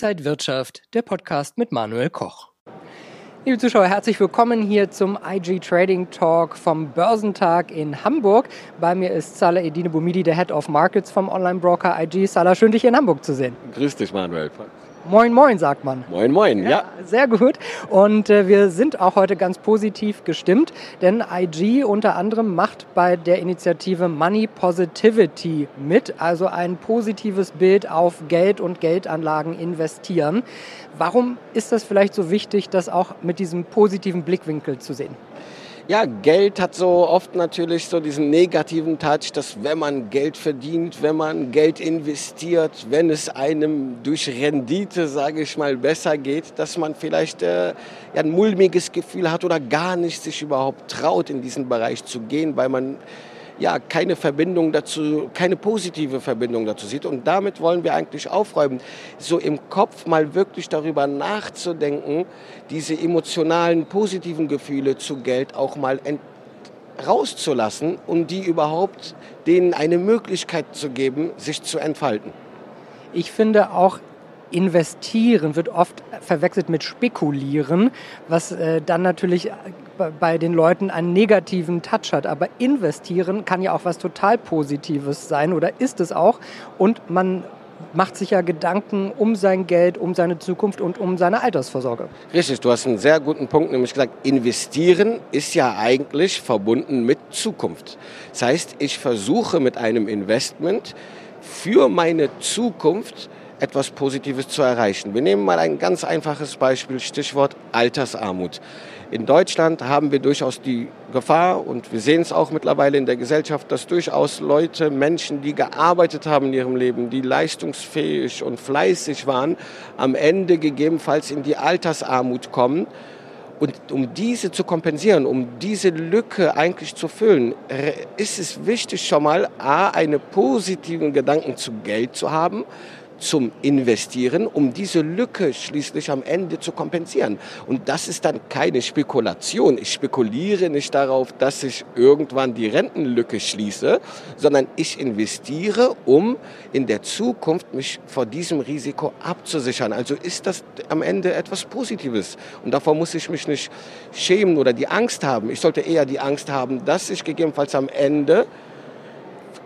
Inside Wirtschaft, der Podcast mit Manuel Koch. Liebe Zuschauer, herzlich willkommen hier zum IG Trading Talk vom Börsentag in Hamburg. Bei mir ist Salah Edine Boumidi, der Head of Markets vom Online-Broker IG. Salah, schön dich hier in Hamburg zu sehen. Grüß dich, Manuel. Moin, moin, sagt man. Moin, moin, ja. ja. Sehr gut. Und äh, wir sind auch heute ganz positiv gestimmt, denn IG unter anderem macht bei der Initiative Money Positivity mit, also ein positives Bild auf Geld und Geldanlagen investieren. Warum ist das vielleicht so wichtig, das auch mit diesem positiven Blickwinkel zu sehen? Ja, Geld hat so oft natürlich so diesen negativen Touch, dass wenn man Geld verdient, wenn man Geld investiert, wenn es einem durch Rendite, sage ich mal, besser geht, dass man vielleicht äh, ja, ein mulmiges Gefühl hat oder gar nicht sich überhaupt traut, in diesen Bereich zu gehen, weil man ja, keine Verbindung dazu, keine positive Verbindung dazu sieht. Und damit wollen wir eigentlich aufräumen, so im Kopf mal wirklich darüber nachzudenken, diese emotionalen, positiven Gefühle zu Geld auch mal rauszulassen, um die überhaupt denen eine Möglichkeit zu geben, sich zu entfalten. Ich finde auch investieren wird oft verwechselt mit spekulieren, was äh, dann natürlich bei den Leuten einen negativen Touch hat. Aber investieren kann ja auch was total Positives sein oder ist es auch. Und man macht sich ja Gedanken um sein Geld, um seine Zukunft und um seine Altersvorsorge. Richtig, du hast einen sehr guten Punkt, nämlich gesagt, investieren ist ja eigentlich verbunden mit Zukunft. Das heißt, ich versuche mit einem Investment für meine Zukunft etwas Positives zu erreichen. Wir nehmen mal ein ganz einfaches Beispiel, Stichwort Altersarmut. In Deutschland haben wir durchaus die Gefahr und wir sehen es auch mittlerweile in der Gesellschaft, dass durchaus Leute, Menschen, die gearbeitet haben in ihrem Leben, die leistungsfähig und fleißig waren, am Ende gegebenenfalls in die Altersarmut kommen. Und um diese zu kompensieren, um diese Lücke eigentlich zu füllen, ist es wichtig schon mal, a, einen positiven Gedanken zu Geld zu haben, zum Investieren, um diese Lücke schließlich am Ende zu kompensieren. Und das ist dann keine Spekulation. Ich spekuliere nicht darauf, dass ich irgendwann die Rentenlücke schließe, sondern ich investiere, um in der Zukunft mich vor diesem Risiko abzusichern. Also ist das am Ende etwas Positives. Und davor muss ich mich nicht schämen oder die Angst haben. Ich sollte eher die Angst haben, dass ich gegebenenfalls am Ende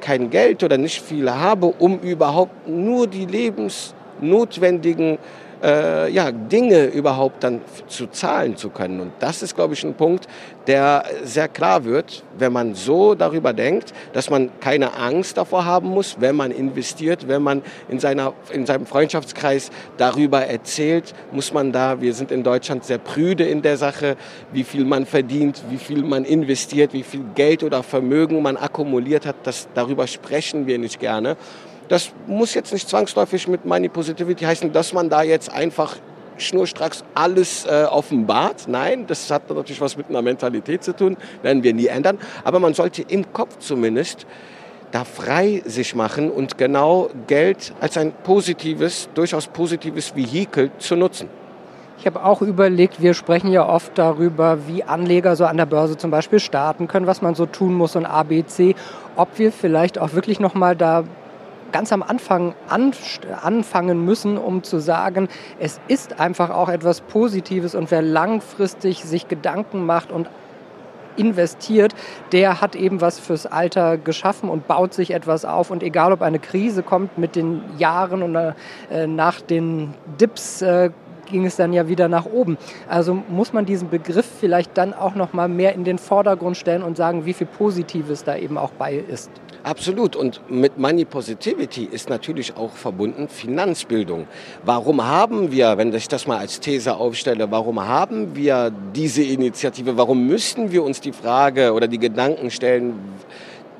kein Geld oder nicht viel habe, um überhaupt nur die lebensnotwendigen äh, ja, Dinge überhaupt dann zu zahlen zu können. Und das ist, glaube ich, ein Punkt, der sehr klar wird, wenn man so darüber denkt, dass man keine Angst davor haben muss, wenn man investiert, wenn man in, seiner, in seinem Freundschaftskreis darüber erzählt, muss man da, wir sind in Deutschland sehr prüde in der Sache, wie viel man verdient, wie viel man investiert, wie viel Geld oder Vermögen man akkumuliert hat, das, darüber sprechen wir nicht gerne. Das muss jetzt nicht zwangsläufig mit Money Positivity heißen, dass man da jetzt einfach schnurstracks alles äh, offenbart. Nein, das hat natürlich was mit einer Mentalität zu tun, werden wir nie ändern. Aber man sollte im Kopf zumindest da frei sich machen und genau Geld als ein positives, durchaus positives Vehikel zu nutzen. Ich habe auch überlegt, wir sprechen ja oft darüber, wie Anleger so an der Börse zum Beispiel starten können, was man so tun muss und ABC, ob wir vielleicht auch wirklich nochmal da ganz am Anfang anfangen müssen, um zu sagen, es ist einfach auch etwas Positives und wer langfristig sich Gedanken macht und investiert, der hat eben was fürs Alter geschaffen und baut sich etwas auf. Und egal, ob eine Krise kommt mit den Jahren und äh, nach den Dips äh, ging es dann ja wieder nach oben. Also muss man diesen Begriff vielleicht dann auch noch mal mehr in den Vordergrund stellen und sagen, wie viel Positives da eben auch bei ist. Absolut. Und mit Money Positivity ist natürlich auch verbunden Finanzbildung. Warum haben wir, wenn ich das mal als These aufstelle, warum haben wir diese Initiative? Warum müssten wir uns die Frage oder die Gedanken stellen,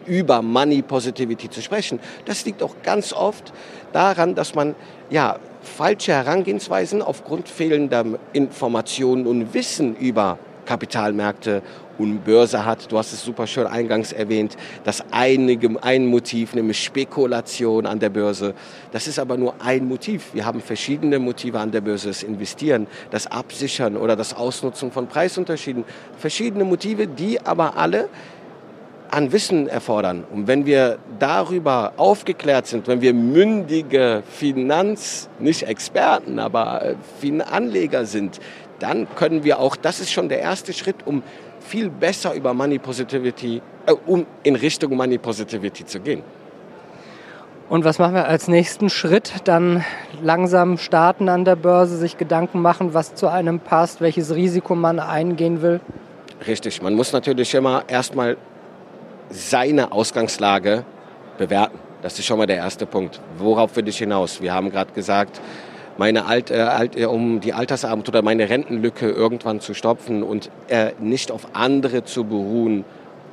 über Money Positivity zu sprechen? Das liegt auch ganz oft daran, dass man ja falsche Herangehensweisen aufgrund fehlender Informationen und Wissen über Kapitalmärkte und Börse hat. Du hast es super schön eingangs erwähnt, das einige, ein Motiv, nämlich Spekulation an der Börse. Das ist aber nur ein Motiv. Wir haben verschiedene Motive an der Börse. Das Investieren, das Absichern oder das Ausnutzen von Preisunterschieden. Verschiedene Motive, die aber alle an Wissen erfordern. Und wenn wir darüber aufgeklärt sind, wenn wir mündige Finanz, nicht Experten, aber äh, Anleger sind, dann können wir auch, das ist schon der erste Schritt, um viel besser über Money Positivity, äh, um in Richtung Money Positivity zu gehen. Und was machen wir als nächsten Schritt? Dann langsam starten an der Börse, sich Gedanken machen, was zu einem passt, welches Risiko man eingehen will? Richtig, man muss natürlich immer erstmal seine Ausgangslage bewerten. Das ist schon mal der erste Punkt. Worauf will ich hinaus? Wir haben gerade gesagt, meine Alt, äh, Alt, äh, um die Altersarmut oder meine Rentenlücke irgendwann zu stopfen und äh, nicht auf andere zu beruhen,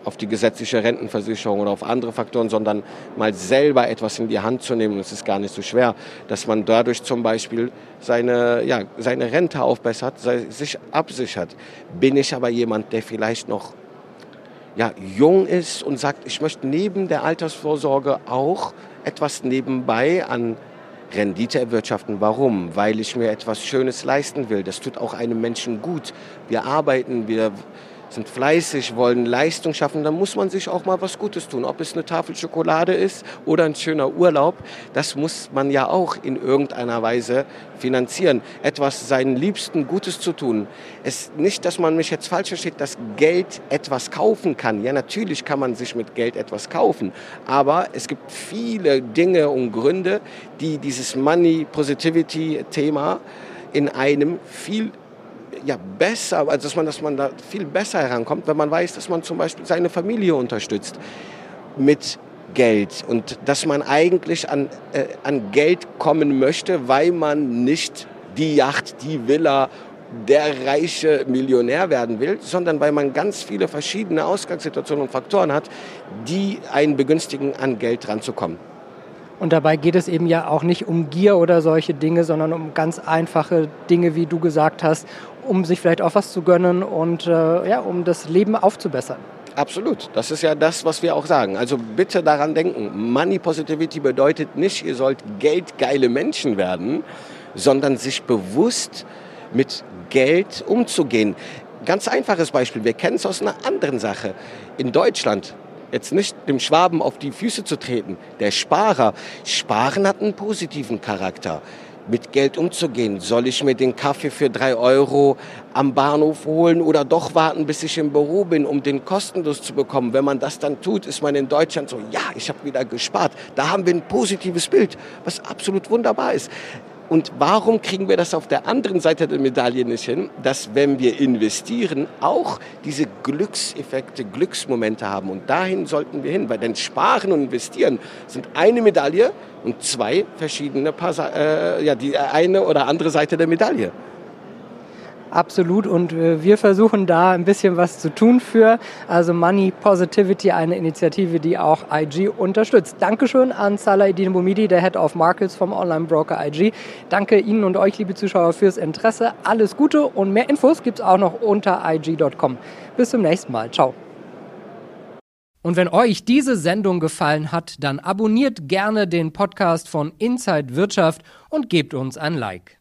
auf die gesetzliche Rentenversicherung oder auf andere Faktoren, sondern mal selber etwas in die Hand zu nehmen. Und es ist gar nicht so schwer, dass man dadurch zum Beispiel seine, ja, seine Rente aufbessert, sich absichert. Bin ich aber jemand, der vielleicht noch ja, jung ist und sagt, ich möchte neben der Altersvorsorge auch etwas nebenbei an Rendite erwirtschaften. Warum? Weil ich mir etwas Schönes leisten will. Das tut auch einem Menschen gut. Wir arbeiten, wir sind fleißig, wollen Leistung schaffen, dann muss man sich auch mal was Gutes tun. Ob es eine Tafel Schokolade ist oder ein schöner Urlaub, das muss man ja auch in irgendeiner Weise finanzieren. Etwas seinen Liebsten Gutes zu tun. Es nicht, dass man mich jetzt falsch versteht, dass Geld etwas kaufen kann. Ja, natürlich kann man sich mit Geld etwas kaufen, aber es gibt viele Dinge und Gründe, die dieses Money Positivity Thema in einem viel ja, besser, also dass man, dass man da viel besser herankommt, wenn man weiß, dass man zum Beispiel seine Familie unterstützt mit Geld und dass man eigentlich an, äh, an Geld kommen möchte, weil man nicht die Yacht, die Villa, der reiche Millionär werden will, sondern weil man ganz viele verschiedene Ausgangssituationen und Faktoren hat, die einen begünstigen, an Geld ranzukommen. Und dabei geht es eben ja auch nicht um Gier oder solche Dinge, sondern um ganz einfache Dinge, wie du gesagt hast, um sich vielleicht auch was zu gönnen und äh, ja, um das Leben aufzubessern. Absolut. Das ist ja das, was wir auch sagen. Also bitte daran denken, Money Positivity bedeutet nicht, ihr sollt geldgeile Menschen werden, sondern sich bewusst mit Geld umzugehen. Ganz einfaches Beispiel, wir kennen es aus einer anderen Sache. In Deutschland jetzt nicht dem Schwaben auf die Füße zu treten. Der Sparer. Sparen hat einen positiven Charakter. Mit Geld umzugehen. Soll ich mir den Kaffee für drei Euro am Bahnhof holen oder doch warten, bis ich im Büro bin, um den kostenlos zu bekommen? Wenn man das dann tut, ist man in Deutschland so, ja, ich habe wieder gespart. Da haben wir ein positives Bild, was absolut wunderbar ist. Und warum kriegen wir das auf der anderen Seite der Medaille nicht hin, dass wenn wir investieren, auch diese Glückseffekte, Glücksmomente haben. Und dahin sollten wir hin, weil denn Sparen und Investieren sind eine Medaille und zwei verschiedene, äh, ja, die eine oder andere Seite der Medaille. Absolut. Und äh, wir versuchen da ein bisschen was zu tun für. Also Money Positivity, eine Initiative, die auch IG unterstützt. Dankeschön an Salah Edin Boumidi, der Head of Markets vom Online-Broker IG. Danke Ihnen und euch, liebe Zuschauer, fürs Interesse. Alles Gute und mehr Infos gibt es auch noch unter IG.com. Bis zum nächsten Mal. Ciao. Und wenn euch diese Sendung gefallen hat, dann abonniert gerne den Podcast von Inside Wirtschaft und gebt uns ein Like.